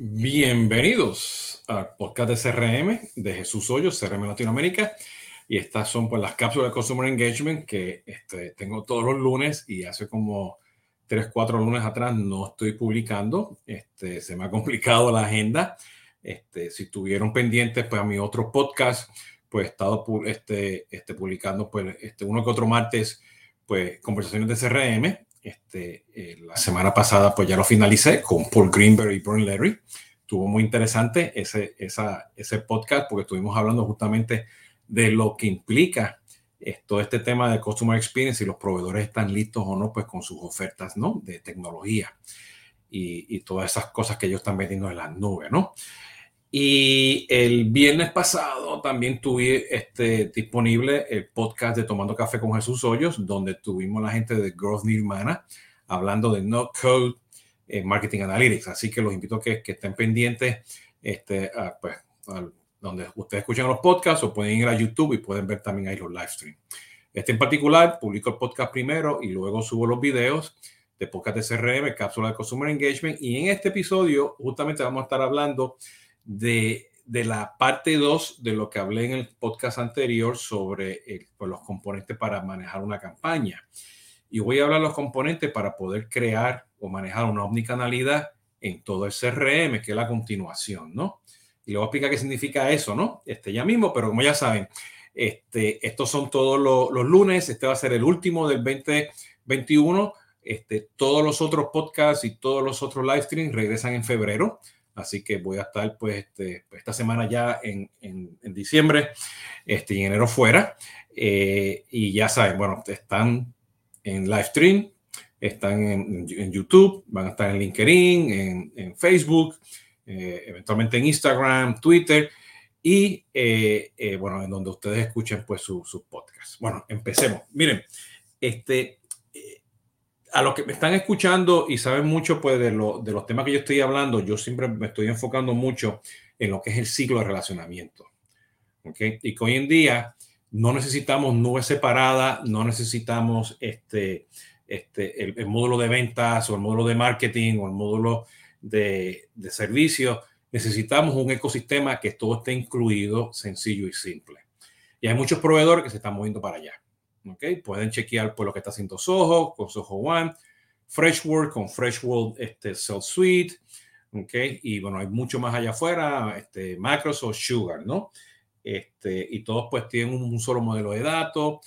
Bienvenidos al podcast de CRM de Jesús Hoyos, CRM Latinoamérica. Y estas son pues las cápsulas de Customer Engagement que este, tengo todos los lunes y hace como tres, cuatro lunes atrás no estoy publicando. Este, se me ha complicado la agenda. Este, si estuvieron pendientes pues a mi otro podcast, pues he estado este, este, publicando pues este, uno que otro martes pues conversaciones de CRM este, eh, la semana pasada pues ya lo finalicé con Paul Greenberg y Brian Larry. Estuvo muy interesante ese, esa, ese podcast porque estuvimos hablando justamente de lo que implica todo este tema de Customer Experience y los proveedores están listos o no pues con sus ofertas ¿no? de tecnología y, y todas esas cosas que ellos están vendiendo en las nubes. ¿no? Y el viernes pasado también tuve este, disponible el podcast de Tomando Café con Jesús Hoyos, donde tuvimos la gente de Growth Nirvana hablando de No Code eh, Marketing Analytics. Así que los invito a que, estén pendientes este, pues, donde ustedes escuchan los podcasts o pueden ir a YouTube y pueden ver también ahí los live streams. Este en particular, publico el podcast primero y luego subo los videos de podcast de CRM, cápsula de Consumer Engagement. Y en este episodio justamente vamos a estar hablando de, la parte 2 de lo que hablé en el podcast anterior sobre pues, los componentes para manejar una campaña. Y voy a hablar de los componentes para poder crear o manejar una omnicanalidad en todo el CRM, que es la continuación, ¿no? Y le voy a explicar qué significa eso, ¿no? Este, ya mismo, pero como ya saben, este, estos son todos los, los lunes, este va a ser el último del 2021. Este, todos los otros podcasts y todos los otros live streams regresan en febrero. Así que voy a estar pues este, esta semana ya en, en, diciembre este, en enero fuera. Eh, y ya saben, bueno, están en live stream, están en, en YouTube, van a estar en LinkedIn, en, en Facebook, eh, eventualmente en Instagram, Twitter y eh, bueno, en donde ustedes escuchen pues sus su podcasts. Bueno, empecemos. Miren, este, a los que me están escuchando y saben mucho pues, de, de los temas que yo estoy hablando, yo siempre me estoy enfocando mucho en lo que es el ciclo de relacionamiento. ¿okay? Y que hoy en día no necesitamos nubes separadas, no necesitamos este, este, el, módulo de ventas o el módulo de marketing o el módulo de, de servicios. Necesitamos un ecosistema que todo esté incluido, sencillo y simple. Y hay muchos proveedores que se están moviendo para allá. Pueden chequear por lo que está haciendo Soho con Soho One, Freshworld con Freshworld este, Cell Suite, ¿okay? Y bueno, hay mucho más allá afuera, este, Microsoft Sugar, ¿no? Este, y todos pues tienen un, solo modelo de datos,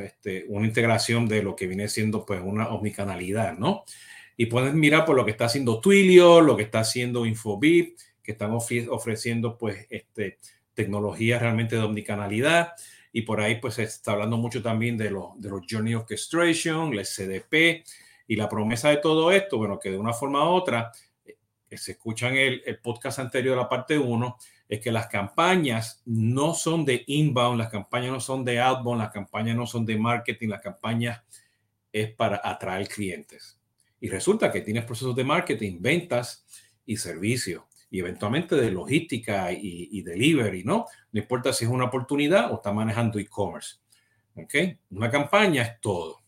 este, una integración de lo que viene siendo pues una omnicanalidad, ¿no? Y pueden mirar por lo que está haciendo Twilio, lo que está haciendo Infobip, que están ofreciendo pues este, tecnologías realmente de omnicanalidad. Y por ahí pues se está hablando mucho también de, los de los Journey Orchestration, el CDP y la promesa de todo esto, bueno, que de una forma u otra, que eh, se escuchan el, el podcast anterior, la parte 1, es que las campañas no son de inbound, las campañas no son de outbound, las campañas no son de marketing, las campañas es para atraer clientes. Y resulta que tienes procesos de marketing, ventas y servicios y eventualmente de logística y, delivery, ¿no? No importa si es una oportunidad o está manejando e-commerce. ¿Ok? Una campaña es todo.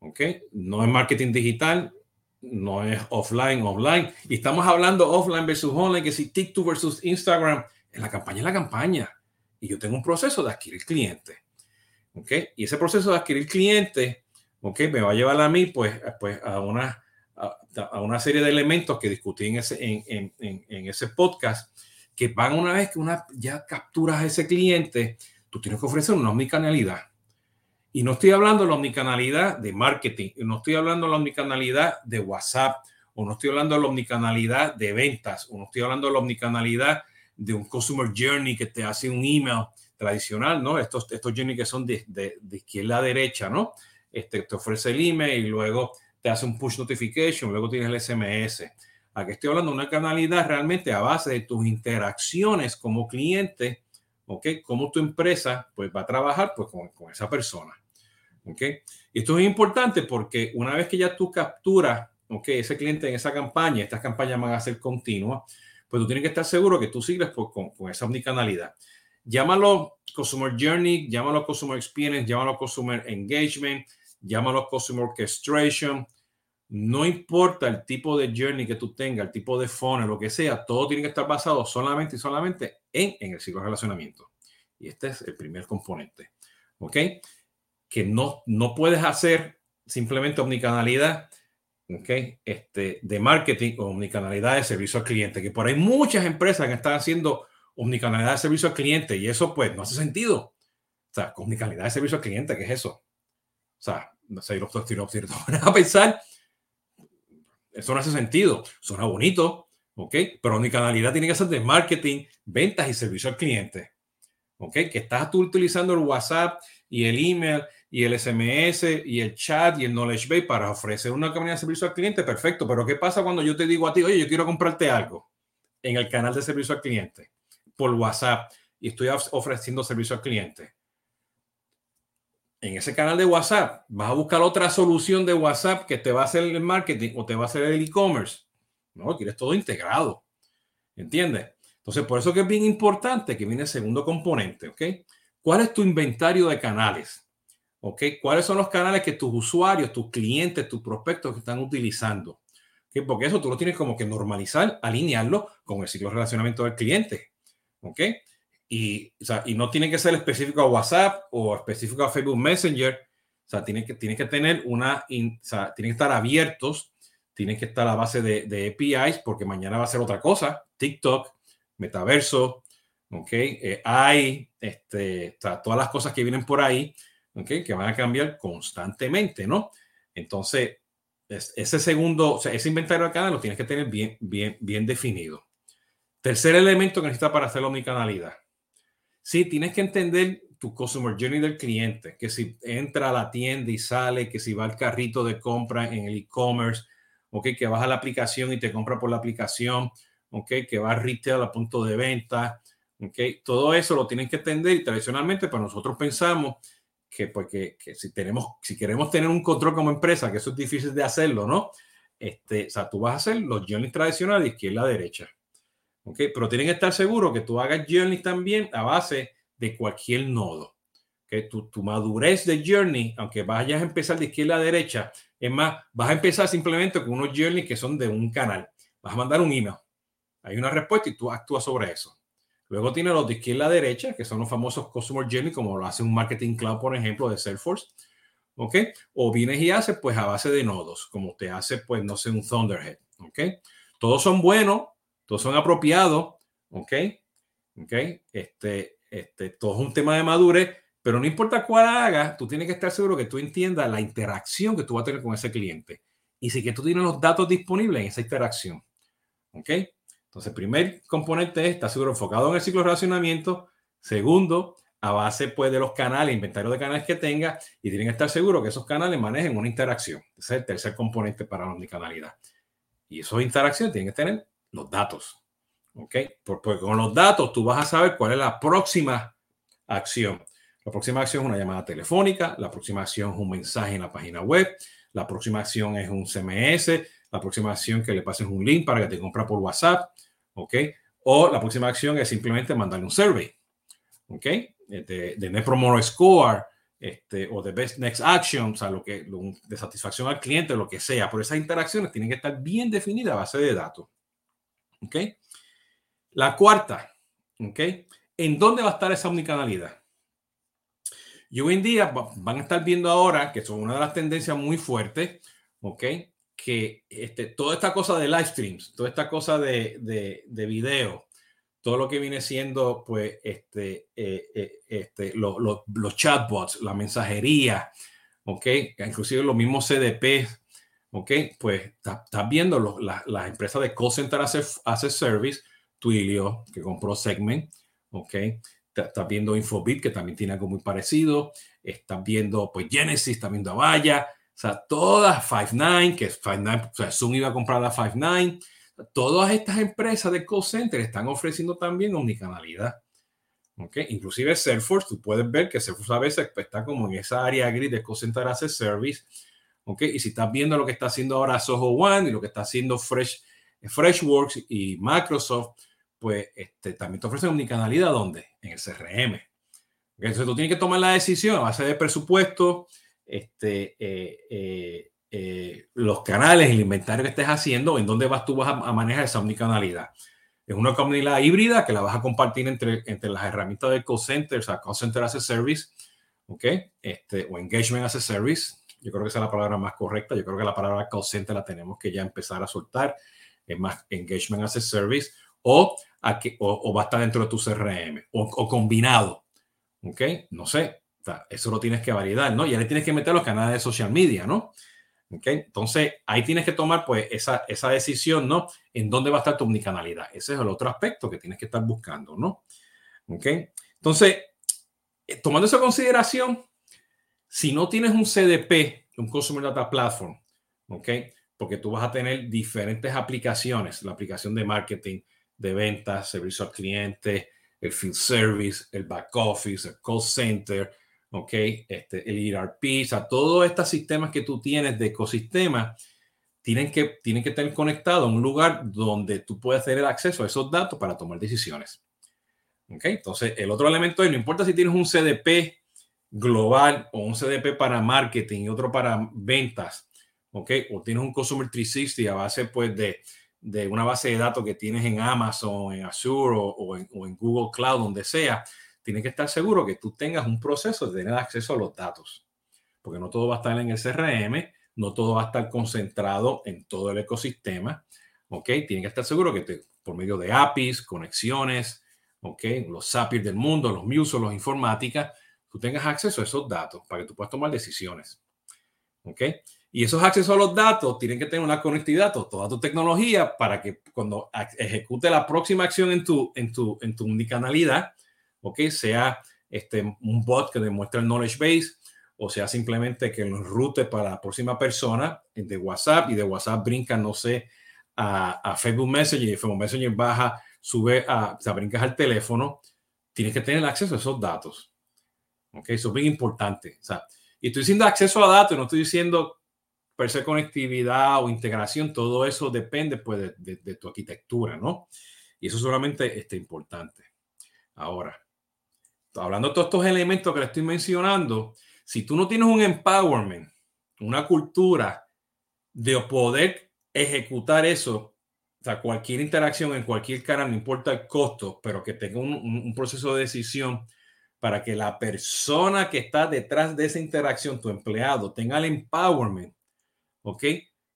¿Ok? No es marketing digital, no es offline, offline. Y estamos hablando offline versus online, que si TikTok versus Instagram, en la campaña es la campaña. Y yo tengo un proceso de adquirir cliente. ¿Ok? Y ese proceso de adquirir cliente, ¿ok? Me va a llevar a mí, pues, pues a una a, una serie de elementos que discutí en ese, en, en, en, ese podcast, que van una vez que una, ya capturas a ese cliente, tú tienes que ofrecer una omnicanalidad. Y no estoy hablando de la omnicanalidad de marketing, no estoy hablando de la omnicanalidad de WhatsApp, o no estoy hablando de la omnicanalidad de ventas, o no estoy hablando de la omnicanalidad de un customer journey que te hace un email tradicional, ¿no? Estos, estos journey que son de, de, de izquierda a derecha, ¿no? Este, te ofrece el email y luego te hace un push notification, luego tienes el SMS. Aquí estoy hablando de una canalidad realmente a base de tus interacciones como cliente, ¿ok? Cómo tu empresa pues va a trabajar pues con, con esa persona, ¿ok? Y esto es importante porque una vez que ya tú capturas, ¿ok? Ese cliente en esa campaña, estas campañas van a ser continuas, pues tú tienes que estar seguro que tú sigues pues, con, con esa omnicanalidad. Llámalo Customer Journey, llámalo Customer Experience, llámalo Customer Engagement, llámalo Customer Orchestration, no importa el tipo de journey que tú tengas, el tipo de funnel, lo que sea, todo tiene que estar basado solamente y solamente en, en el ciclo de relacionamiento. Y este es el primer componente. ¿Ok? Que no, no puedes hacer simplemente omnicanalidad ¿ok? Este, de marketing o omnicanalidad de servicio al cliente. Que por ahí muchas empresas que están haciendo omnicanalidad de servicio al cliente y eso pues no hace sentido. O sea, omnicanalidad de servicio al cliente, ¿qué es eso? O sea, no sé, los a pensar eso no hace sentido. Suena bonito, ¿ok? Pero mi canalidad tiene que ser de marketing, ventas y servicio al cliente. ¿Ok? Que estás tú utilizando el WhatsApp y el email y el SMS y el chat y el knowledge base para ofrecer una campaña de servicio al cliente, perfecto. Pero ¿qué pasa cuando yo te digo a ti, oye, yo quiero comprarte algo en el canal de servicio al cliente por WhatsApp y estoy ofreciendo servicio al cliente? En ese canal de WhatsApp, vas a buscar otra solución de WhatsApp que te va a hacer el marketing o te va a hacer el e-commerce. No, quieres todo integrado. ¿Entiendes? Entonces, por eso que es bien importante que viene el segundo componente, ¿ok? ¿Cuál es tu inventario de canales? ¿Ok? ¿Cuáles son los canales que tus usuarios, tus clientes, tus prospectos están utilizando? Porque eso tú lo tienes como que normalizar, alinearlo con el ciclo de relacionamiento del cliente. ¿Ok? Y, o sea, y no tiene que ser específico a WhatsApp o específico a Facebook Messenger. O sea, tiene que, tiene que tener una, o sea, tienen que estar abiertos, tienen que estar a base de, APIs, porque mañana va a ser otra cosa. TikTok, metaverso, ¿ok? Eh, hay, este, o sea, todas las cosas que vienen por ahí, ¿ok? Que van a cambiar constantemente, ¿no? Entonces, ese segundo, o sea, ese inventario de canal lo tienes que tener bien, bien, bien definido. Tercer elemento que necesitas para hacer la omnicanalidad Sí, tienes que entender tu customer journey del cliente, que si entra a la tienda y sale, que si va al carrito de compra en el e-commerce, okay, que baja la aplicación y te compra por la aplicación, okay, que va a retail a punto de venta, okay, todo eso lo tienes que entender y tradicionalmente para pues, nosotros pensamos que que si tenemos si queremos tener un control como empresa, que eso es difícil de hacerlo, ¿no? Este, o sea, tú vas a hacer los journeys tradicionales de izquierda a derecha. Pero tienen que estar seguros que tú hagas journey también a base de cualquier nodo. que Tu, madurez de journey, aunque vayas a empezar de izquierda a derecha, es más, vas a empezar simplemente con unos journeys que son de un canal. Vas a mandar un email. Hay una respuesta y tú actúas sobre eso. Luego tiene los de izquierda a derecha, que son los famosos Customer Journey, como lo hace un Marketing Cloud, por ejemplo, de Salesforce. ¿Ok? O vienes y haces, pues, a base de nodos, como te hace, pues, no sé, un Thunderhead. ¿Ok? Todos son buenos, todos son apropiados, ¿ok? ¿Ok? Este, este, todo es un tema de madurez, pero no importa cuál hagas, tú tienes que estar seguro que tú entiendas la interacción que tú vas a tener con ese cliente y si que tú tienes los datos disponibles en esa interacción, ¿ok? Entonces, primer componente es estar seguro enfocado en el ciclo de relacionamiento. Segundo, a base pues, de los canales, inventario de canales que tenga, y tienen que estar seguros que esos canales manejen una interacción. Ese es el tercer componente para la omnicanalidad. Y esas interacciones tienen que tener los datos. ¿Ok? Porque con los datos tú vas a saber cuál es la próxima acción. La próxima acción es una llamada telefónica, la próxima acción es un mensaje en la página web, la próxima acción es un CMS, la próxima acción que le pases un link para que te compra por WhatsApp, ¿ok? O la próxima acción es simplemente mandarle un survey, ¿ok? De, de Net Promoter Score, este, o de Best Next Action, o sea, lo que, de satisfacción al cliente, lo que sea. Pero esas interacciones tienen que estar bien definidas a base de datos. ¿Ok? La cuarta, ¿ok? ¿En dónde va a estar esa omnicanalidad? Y hoy en día van a estar viendo ahora, que son una de las tendencias muy fuertes, ¿ok? Que este, toda esta cosa de live streams, toda esta cosa de, de, de video, todo lo que viene siendo, pues, este, eh, eh, este, los chatbots, la mensajería, ¿ok? Inclusive los mismos CDP, ¿ok? Pues estás viendo las empresas de call center as a, service, Twilio, que compró Segment, ¿ok? Estás viendo Infobit, que también tiene algo muy parecido. Estás viendo, pues, Genesis, estás viendo Avaya. O sea, todas, Five9, que Five9, o sea, Zoom iba a comprar la Five9. Todas estas empresas de call center están ofreciendo también omnicanalidad. ¿ok? Inclusive Salesforce, tú puedes ver que Salesforce a veces está como en esa área gris de call center as a service ¿ok? Y si estás viendo lo que está haciendo ahora Soho One y lo que está haciendo Fresh, Freshworks y Microsoft, pues este, también te ofrecen omnicanalidad, ¿dónde? En el CRM. Entonces tú tienes que tomar la decisión a base de presupuesto, este, eh, eh, eh, los canales, el inventario que estés haciendo, en dónde vas tú vas a, manejar esa omnicanalidad. Es una comunidad híbrida que la vas a compartir entre, entre las herramientas de call center, o sea, call center as a service, ¿ok? Este, o engagement as a service. Yo creo que esa es la palabra más correcta. Yo creo que la palabra call center la tenemos que ya empezar a soltar. Es más engagement as a service o, o, va a estar dentro de tu CRM o, o combinado. ¿Ok? No sé. Eso lo tienes que validar, ¿no? Y ahí tienes que meter los canales de social media, ¿no? ¿Okay? Entonces, ahí tienes que tomar pues esa, esa decisión, ¿no? En dónde va a estar tu omnicanalidad. Ese es el otro aspecto que tienes que estar buscando, ¿no? ¿Ok? Entonces, eh, tomando esa consideración, si no tienes un CDP, un Consumer Data Platform, ¿ok? Porque tú vas a tener diferentes aplicaciones, la aplicación de marketing, de ventas, servicio al cliente, el field service, el back office, el call center, ¿ok? Este, el ERP, o sea, todos estos sistemas que tú tienes de ecosistema tienen que, tienen que estar conectados a un lugar donde tú puedas tener acceso a esos datos para tomar decisiones. ¿Ok? Entonces, el otro elemento es, no importa si tienes un CDP global o un CDP para marketing y otro para ventas, ¿ok? O tienes un Consumer 360 a base, pues, de, de una base de datos que tienes en Amazon, en Azure o, en, Google Cloud, donde sea, tienes que estar seguro que tú tengas un proceso de tener acceso a los datos, porque no todo va a estar en el CRM, no todo va a estar concentrado en todo el ecosistema, ¿ok? Tienes que estar seguro que por medio de APIs, conexiones, ¿ok? Los APIs del mundo, los MUSOs, los informática, tú tengas acceso a esos datos para que tú puedas tomar decisiones, ¿ok? Y esos accesos a los datos tienen que tener una conectividad a toda tu tecnología para que cuando ejecute la próxima acción en tu, en tu, en tu unicanalidad, ¿ok? Sea este, un bot que demuestre el knowledge base o sea simplemente que lo rute para la próxima persona de WhatsApp y de WhatsApp brinca, no sé, a, Facebook Messenger y Facebook Messenger baja, sube a, o sea, brincas al teléfono, tienes que tener acceso a esos datos. ¿Ok? Eso es bien importante. O sea, y estoy diciendo acceso a datos, no estoy diciendo per se conectividad o integración, todo eso depende pues de, de, tu arquitectura, ¿no? Y eso solamente es este, importante. Ahora, hablando de todos estos elementos que le estoy mencionando, si tú no tienes un empowerment, una cultura de poder ejecutar eso, o sea, cualquier interacción en cualquier canal, no importa el costo, pero que tenga un, un, proceso de decisión para que la persona que está detrás de esa interacción, tu empleado, tenga el empowerment, ¿ok?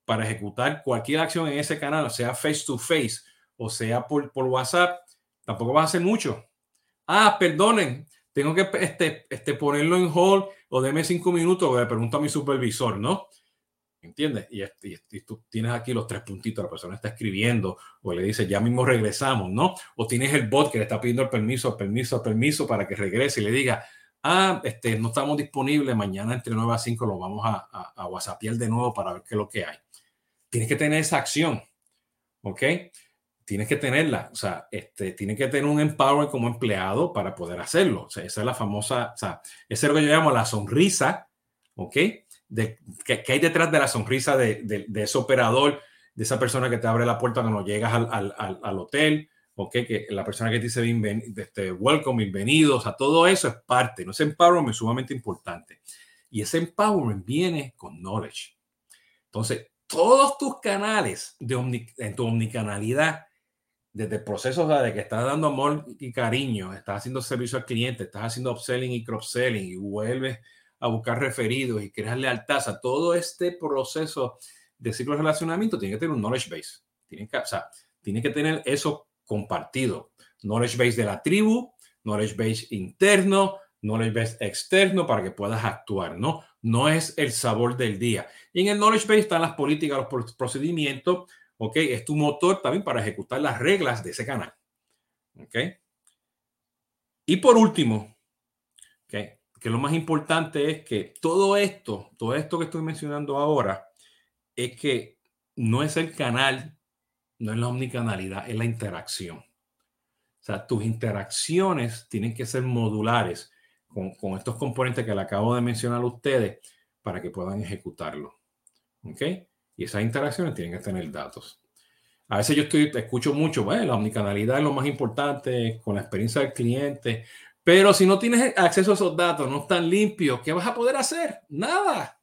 Para ejecutar cualquier acción en ese canal, sea face to face o sea por, por WhatsApp, tampoco va a hacer mucho. Ah, perdonen, tengo que este, este, ponerlo en hold o deme cinco minutos, le pregunto a mi supervisor, ¿no? ¿Entiendes? Y, y, tú tienes aquí los tres puntitos, la persona está escribiendo o le dice, ya mismo regresamos, ¿no? O tienes el bot que le está pidiendo el permiso, el permiso, el permiso para que regrese y le diga, ah, este, no estamos disponibles, mañana entre 9 a 5 lo vamos a, a, a WhatsAppear de nuevo para ver qué es lo que hay. Tienes que tener esa acción, ¿ok? tienes que tenerla, o sea, este, tienes que tener un empowerment como empleado para poder hacerlo. O sea, esa es la famosa, o sea, es lo que yo llamo la sonrisa, ¿ok? De, hay detrás de la sonrisa de, de, ese operador, de esa persona que te abre la puerta cuando llegas al, al, al, hotel, ¿ok? Que la persona que te dice este, welcome, bienvenido, o sea, todo eso es parte, ¿no? Ese empowerment es sumamente importante. Y ese empowerment viene con knowledge. Entonces, todos tus canales de en tu omnicanalidad desde el de que estás dando amor y cariño, estás haciendo servicio al cliente, estás haciendo upselling y cross-selling y vuelves a buscar referidos y creas lealtad, a todo este proceso de ciclo de relacionamiento tiene que tener un knowledge base. Tiene que, o tiene que tener eso compartido. Knowledge base de la tribu, knowledge base interno, knowledge base externo para que puedas actuar, ¿no? No es el sabor del día. Y en el knowledge base están las políticas, los procedimientos, ¿ok? Es tu motor también para ejecutar las reglas de ese canal, ¿ok? Y por último. Que lo más importante es que todo esto, todo esto que estoy mencionando ahora, es que no es el canal, no es la omnicanalidad, es la interacción. O sea, tus interacciones tienen que ser modulares con, con, estos componentes que le acabo de mencionar a ustedes para que puedan ejecutarlo. ¿Ok? Y esas interacciones tienen que tener datos. A veces yo estoy, escucho mucho, bueno, la omnicanalidad es lo más importante con la experiencia del cliente, pero si no tienes acceso a esos datos, no están limpios, ¿qué vas a poder hacer? Nada.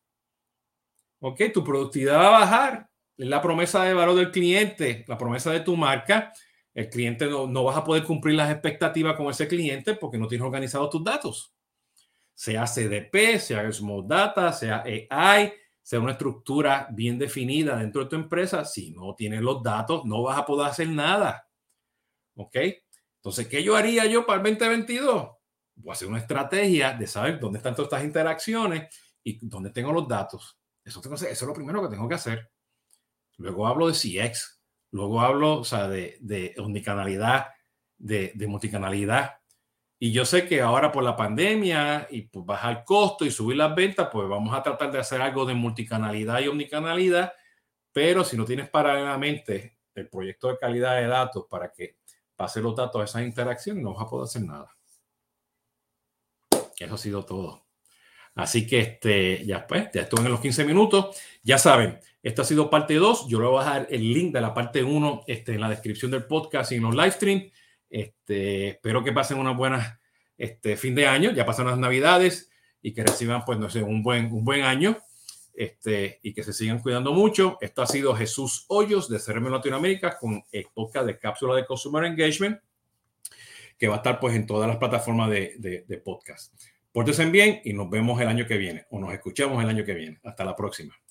Ok, tu productividad va a bajar. Es la promesa de valor del cliente, la promesa de tu marca. El cliente no, no vas a poder cumplir las expectativas con ese cliente porque no tienes organizados tus datos. Sea CDP, sea Small Data, sea AI, sea una estructura bien definida dentro de tu empresa. Si no tienes los datos, no vas a poder hacer nada. ¿Ok? Entonces, ¿qué yo haría yo para el 2022? Voy a hacer una estrategia de saber dónde están todas estas interacciones y dónde tengo los datos. Eso, es lo primero que tengo que hacer. Luego hablo de CX, luego hablo o sea, de, de omnicanalidad, de, de multicanalidad. Y yo sé que ahora por la pandemia y por bajar costo y subir las ventas, pues vamos a tratar de hacer algo de multicanalidad y omnicanalidad. Pero si no tienes paralelamente el proyecto de calidad de datos para que pase los datos a esas interacciones, no vas a poder hacer nada. Eso ha sido todo. Así que este, ya pues, ya estuve en los 15 minutos. Ya saben, esta ha sido parte 2. Yo le voy a dejar el link de la parte 1 este, en la descripción del podcast y en los live stream. Este, espero que pasen una buena este, fin de año. Ya pasan las navidades y que reciban, pues, no sé, un buen, un buen año. Este, y que se sigan cuidando mucho. Esto ha sido Jesús Hoyos de CRM Latinoamérica con el podcast de Cápsula de Consumer Engagement, que va a estar pues en todas las plataformas de, podcast. Pórtense bien y nos vemos el año que viene o nos escuchamos el año que viene. Hasta la próxima.